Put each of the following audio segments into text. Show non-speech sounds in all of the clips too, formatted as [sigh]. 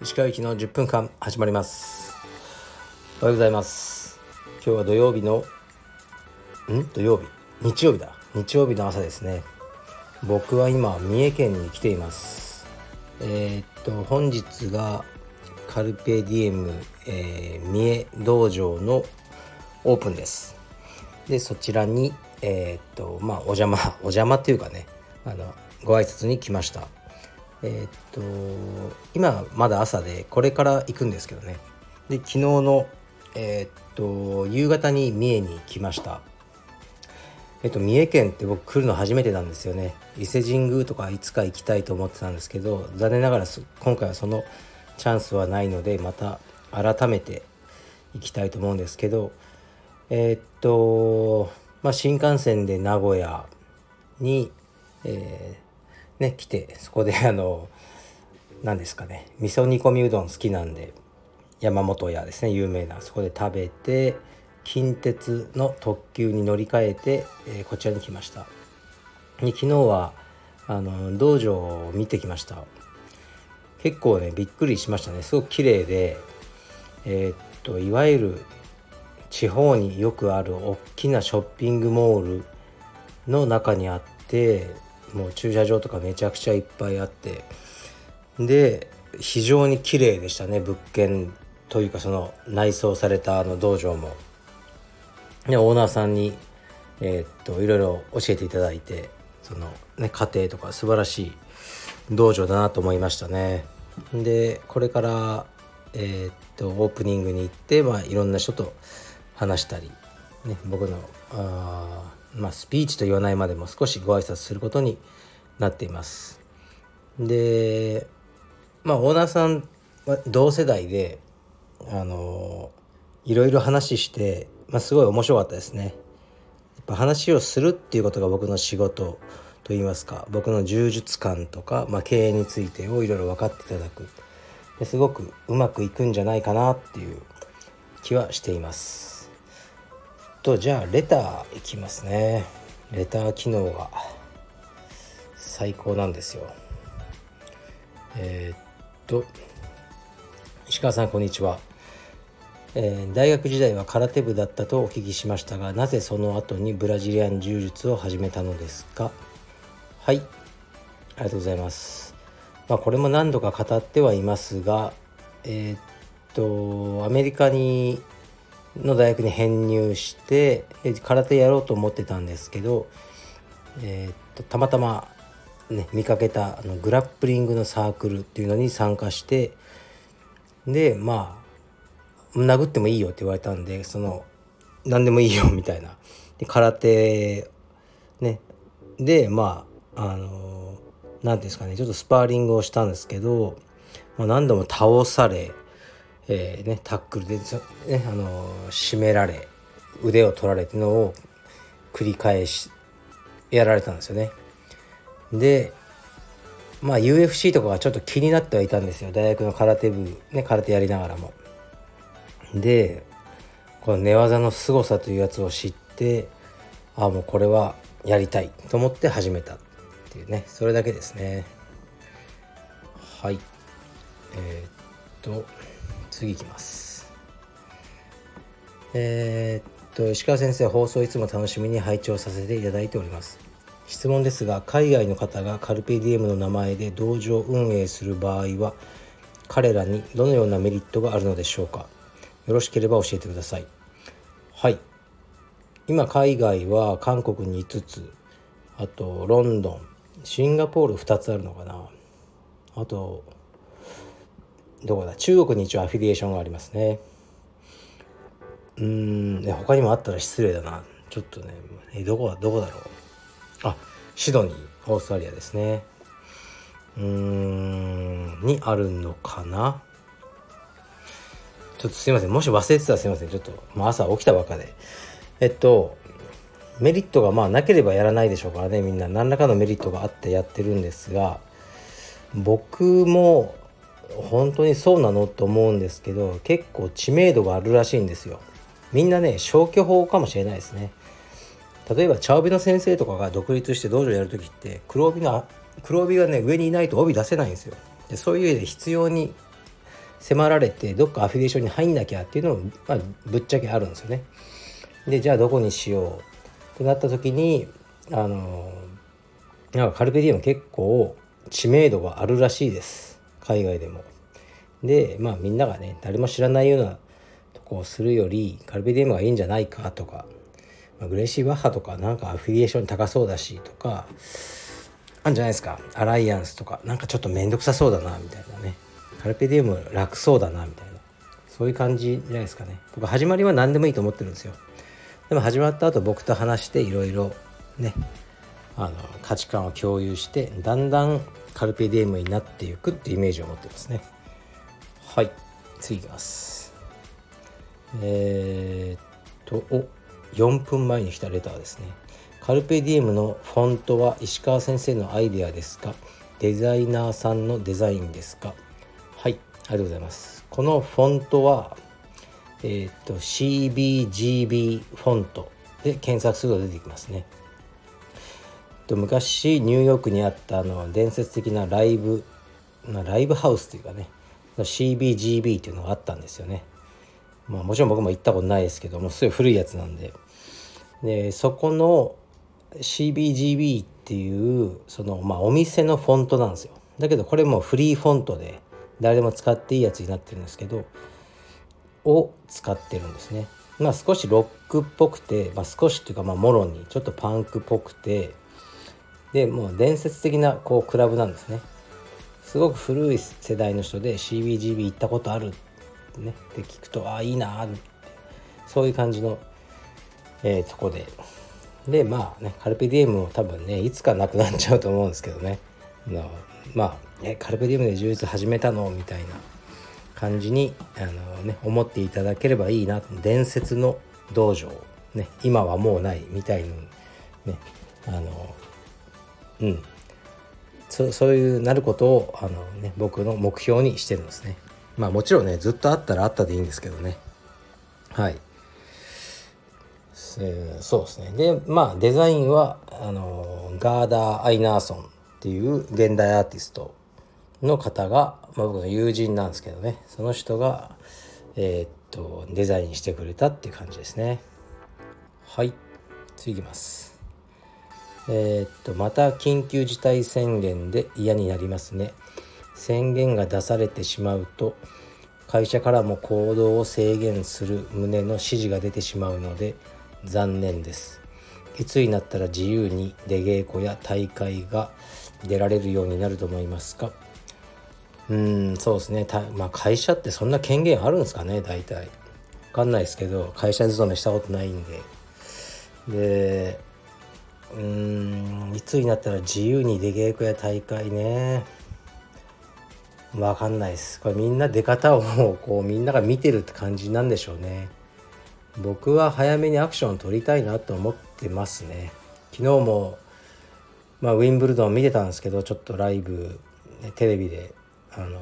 石川行きの10分間始まります。おはようございます。今日は土曜日のん？土曜日？日曜日だ。日曜日の朝ですね。僕は今三重県に来ています。えー、っと本日がカルペディエム、えー、三重道場のオープンです。でそちらにえー、っとまあお邪魔 [laughs] お邪魔っていうかねあのご挨拶に来ました。えー、っと今まだ朝でこれから行くんですけどね。で昨日のえー、っと夕方に三重に来ました。えっと三重県って僕来るの初めてなんですよね。伊勢神宮とかいつか行きたいと思ってたんですけど残念ながら今回はそのチャンスはないのでまた改めて行きたいと思うんですけどえー、っとまあ新幹線で名古屋に、えー、ね来てそこであの何ですかね味噌煮込みうどん好きなんで山本屋ですね有名な。そこで食べて近鉄の特急に乗り換えて、えー、こちらに来ました。で昨日はあの道場を見てきました。結構ねびっくりしましたね。すごく綺麗でえー、っといわゆる地方によくある大きなショッピングモールの中にあってもう駐車場とかめちゃくちゃいっぱいあってで非常に綺麗でしたね物件というかその内装されたあの道場も。でオーナーさんに、えー、っといろいろ教えていただいてその、ね、家庭とか素晴らしい道場だなと思いましたね。でこれから、えー、っとオープニングに行って、まあ、いろんな人と話したり、ね、僕のあまあ、スピーチと言わないまでも少しご挨拶することになっています。でまあオーナーさんは同世代であのいろいろ話して、まあ、すごい面白かったですね。やっぱ話をするっていうことが僕の仕事といいますか僕の柔術観とか、まあ、経営についてをいろいろ分かっていただくですごくうまくいくんじゃないかなっていう気はしています。とじゃあレターいきますね。レター機能が最高なんですよ。えー、っと石川さんこんにちは、えー、大学時代は空手部だったとお聞きしましたがなぜその後にブラジリアン柔術を始めたのですか？はい。ありがとうございます。まあこれも何度か語ってはいますがえー、っとアメリカにの大学に編入して空手やろうと思ってたんですけど、えー、っとたまたま、ね、見かけたあのグラップリングのサークルっていうのに参加してでまあ殴ってもいいよって言われたんでその何でもいいよみたいな。で空手ね。でまああの何ていうんですかねちょっとスパーリングをしたんですけど、まあ、何度も倒されえーね、タックルで、ね、あの締められ腕を取られてのを繰り返しやられたんですよね。でまあ UFC とかがちょっと気になってはいたんですよ大学の空手部ね空手やりながらも。でこの寝技の凄さというやつを知ってああもうこれはやりたいと思って始めたっていうねそれだけですね。はいえー、っと次いきます。えー、っと石川先生放送いつも楽しみに拝聴させていただいております。質問ですが海外の方がカルペディエムの名前で道場運営する場合は彼らにどのようなメリットがあるのでしょうか。よろしければ教えてください。はい。今海外は韓国に5つ。あとロンドン。シンガポール2つあるのかな。あとどこだ？中国に一応アフィリエーションがありますね。うん。他にもあったら失礼だな。ちょっとねえどこどこだろう？あシドニーオーストラリアですね。うーん。にあるのかな？ちょっとすいません。もし忘れてたらすいません。ちょっと、まあ、朝起きたばっかで。えっとメリットがまあなければやらないでしょうからね。みんな何らかのメリットがあってやってるんですが僕も本当にそうなのと思うんですけど結構知名度があるらしいんですよ。みんなね消去法かもしれないですね。例えば茶帯の先生とかが独立して道場やる時って黒帯が黒帯がね上にいないと帯出せないんですよ。でそういう意味で必要に迫られてどっかアフィリエーションに入んなきゃっていうのも、まあ、ぶっちゃけあるんですよね。でじゃあどこにしよう。ってなった時にあのなんかカルペディウム結構知名度があるらしいです。海外でも。でまあみんながね誰も知らないようなとこをするよりカルペディウムがいいんじゃないかとか、まあ、グレーシー・バッハとかなんかアフィリエーション高そうだしとかあんじゃないですか。アライアンスとかなんかちょっと面倒くさそうだなみたいなね。カルペディウム楽そうだなみたいな。そういう感じじゃないですかね。僕始まりは何でもいいと思ってるんですよ。でも始まった後僕と話していろいろねあの価値観を共有してだんだんカルペディウムになっていくってイメージを持ってますね。はい。次いきます。えー、っとお4分前に来たレターですね。カルペディエムのフォントは石川先生のアイデアですか？デザイナーさんのデザインですか？はい。ありがとうございます。このフォントはえー、っと CBGB フォントで検索すると出てきますね。と昔ニューヨークにあったあの伝説的なライブライブハウスというかね CBGB っていうのがあったんですよね。まあもちろん僕も行ったことないですけどもすごい古いやつなんで。でそこの CBGB っていうそのまあお店のフォントなんですよ。だけどこれもフリーフォントで誰でも使っていいやつになってるんですけどを使ってるんですね。まあ少しロックっぽくて、まあ、少しっていうかまあもろにちょっとパンクっぽくてでもう伝説的なこうクラブなんですね。すごく古い世代の人で CBGB 行ったことあるってね。って聞くとああいいなそういう感じの、えー、とこで。でまあねカルペディエムも多分ねいつかなくなっちゃうと思うんですけどね。のまあえカルペディエムで充実始めたの？みたいな感じにあの、ね、思っていただければいいな。伝説の道場、ね、今はもうないみたいのねあのうん。そそういうなることをあの、ね、僕の目標にしてるんですね。まあもちろんねずっとあったらあったでいいんですけどね。はい、えー、そうですね。でまあデザインはあのガーダー・アイナーソンっていう現代アーティストの方が、まあ、僕の友人なんですけどね。その人がえー、っとデザインしてくれたっていう感じですね。はい。次いきます。えー、っとまた緊急事態宣言で嫌になりますね。宣言が出されてしまうと会社からも行動を制限する旨の指示が出てしまうので残念です。いつになったら自由に出稽古や大会が出られるようになると思いますか？うんそうですね。まあ、会社ってそんな権限あるんですかね？大体。分かんないですけど会社勤めしたことないんで。でうーんいつになったら自由に出稽古や大会ね。分かんないです。これみんな出方をこうみんなが見てるって感じなんでしょうね。僕は早めにアクションを取りたいなと思ってますね。昨日もまあ、ウィンブルドン見てたんですけどちょっとライブ、ね、テレビであの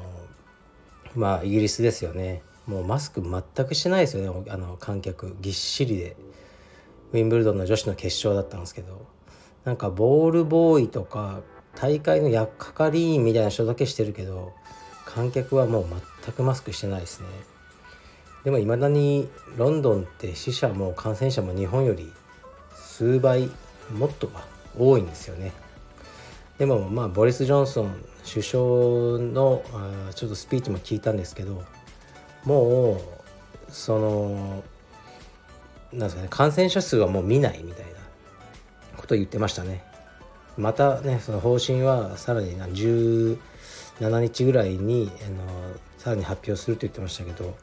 まあイギリスですよね。もうマスク全くしてないですよね。あの観客ぎっしりで。ウィンブルドンの女子の決勝だったんですけど。なんかボールボーイとか大会の役係員みたいな人だけしてるけど観客はもう全くマスクしてないですね。でもいまだにロンドンって死者も感染者も日本より数倍もっとは多いんですよね。でもまあボリス・ジョンソン首相のあちょっとスピーチも聞いたんですけどもうそのなんですかね感染者数はもう見ないみたいな。こと言ってましたね。またねその方針はさらに17日ぐらいにあのさらに発表すると言ってましたけど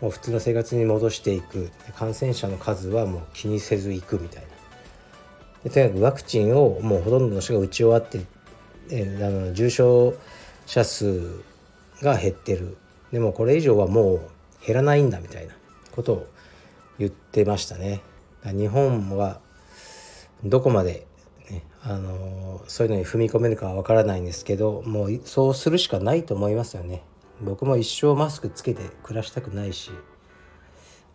もう普通の生活に戻していく。感染者の数はもう気にせずいくみたいな。でとにかくワクチンをもうほとんどの人が打ち終わってえあの重症者数が減ってる。でもこれ以上はもう減らないんだみたいなことを言ってましたね。日本はどこまで、ね、あのそういうのに踏み込めるかは分からないんですけどもうそうするしかないと思いますよね。僕も一生マスクつけて暮らしたくないし。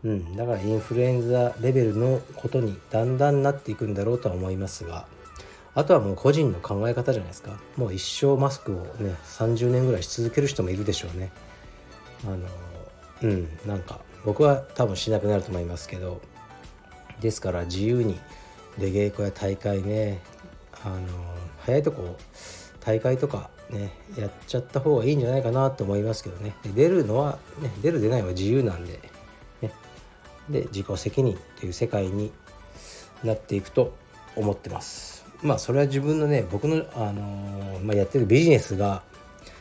うん、だからインフルエンザレベルのことにだんだんなっていくんだろうとは思いますがあとはもう個人の考え方じゃないですか。もう一生マスクをね30年ぐらいし続ける人もいるでしょうね。あのうんなんか僕は多分しなくなると思いますけど。ですから自由に出稽古や大会ねあの早いとこ大会とかねやっちゃった方がいいんじゃないかなと思いますけどね。出るのは、ね、出る出ないは自由なんでね。で自己責任という世界になっていくと思ってます。まあそれは自分のね僕の、あの、まあ、やってるビジネスが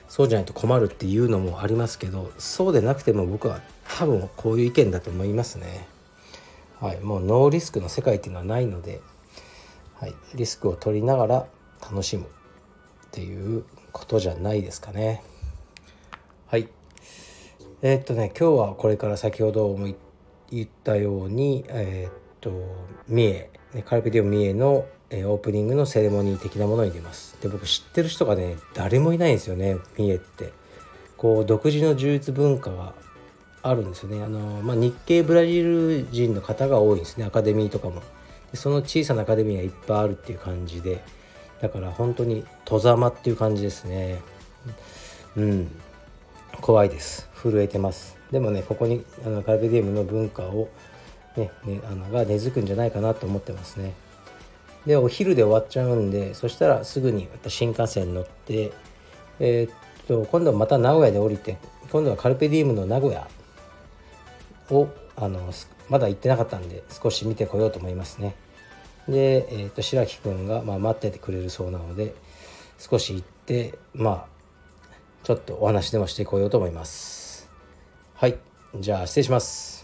そうじゃないと困るっていうのもありますけどそうでなくても僕は多分こういう意見だと思いますね。はいもうノーリスクの世界っていうのはないので、はい、リスクを取りながら楽しむっていうことじゃないですかね。はい。えー、っとね今日はこれから先ほども言ったように、えー、っと三重カルペディオ三重の、え、オープニングのセレモニー的なものに出ます。で僕知ってる人がね誰もいないんですよね三重って。こう独自の柔術文化があるんですよね。あの、まあ、日系ブラジル人の方が多いんですね。アカデミーとかも。その小さなアカデミーがいっぱいあるっていう感じで。だから本当に戸ざまっていう感じですね。うん。怖いです。震えてます。でもねここにあのカルペディウムの文化をね、ねあのが根付くんじゃないかなと思ってますね。でお昼で終わっちゃうんでそしたらすぐに新幹線乗ってえー、っと今度はまた名古屋で降りて今度はカルペディウムの名古屋をあのまだ行ってなかったんで少し見てこようと思いますね。で、えー、っと白木くんが、まあ、待っててくれるそうなので少し行ってまあちょっとお話でもしてこようと思います。はいじゃあ失礼します。